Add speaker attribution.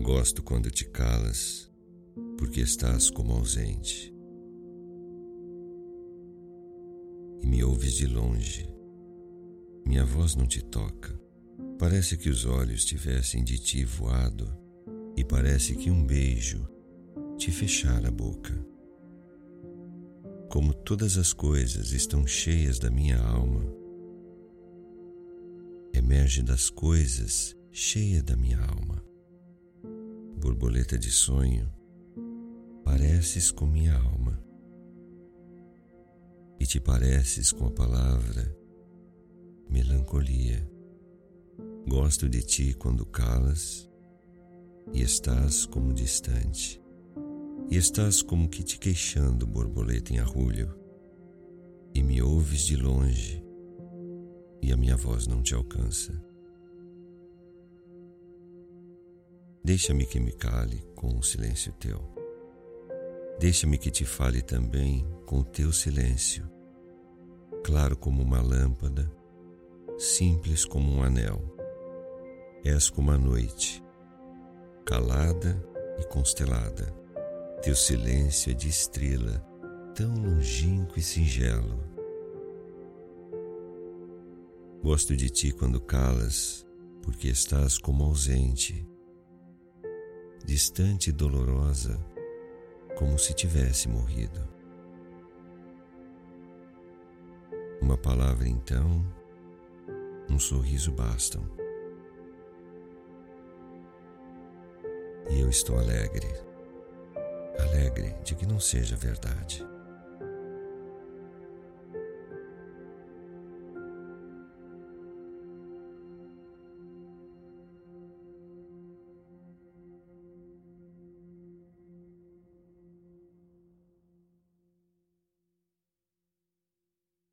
Speaker 1: Gosto quando te calas, porque estás como ausente. E me ouves de longe. Minha voz não te toca. Parece que os olhos tivessem de ti voado, e parece que um beijo te fechara a boca. Como todas as coisas estão cheias da minha alma, emerge das coisas cheia da minha alma borboleta de sonho, pareces com minha alma. E te pareces com a palavra melancolia. Gosto de ti quando calas e estás como distante, e estás como que te queixando, borboleta em arrulho, e me ouves de longe, e a minha voz não te alcança. Deixa-me que me cale com o silêncio teu. Deixa-me que te fale também com o teu silêncio, claro como uma lâmpada, simples como um anel. És como a noite, calada e constelada. Teu silêncio é de estrela, tão longínquo e singelo. Gosto de ti quando calas, porque estás como ausente distante e dolorosa, como se tivesse morrido. Uma palavra então, um sorriso bastam. E eu estou alegre, alegre de que não seja verdade.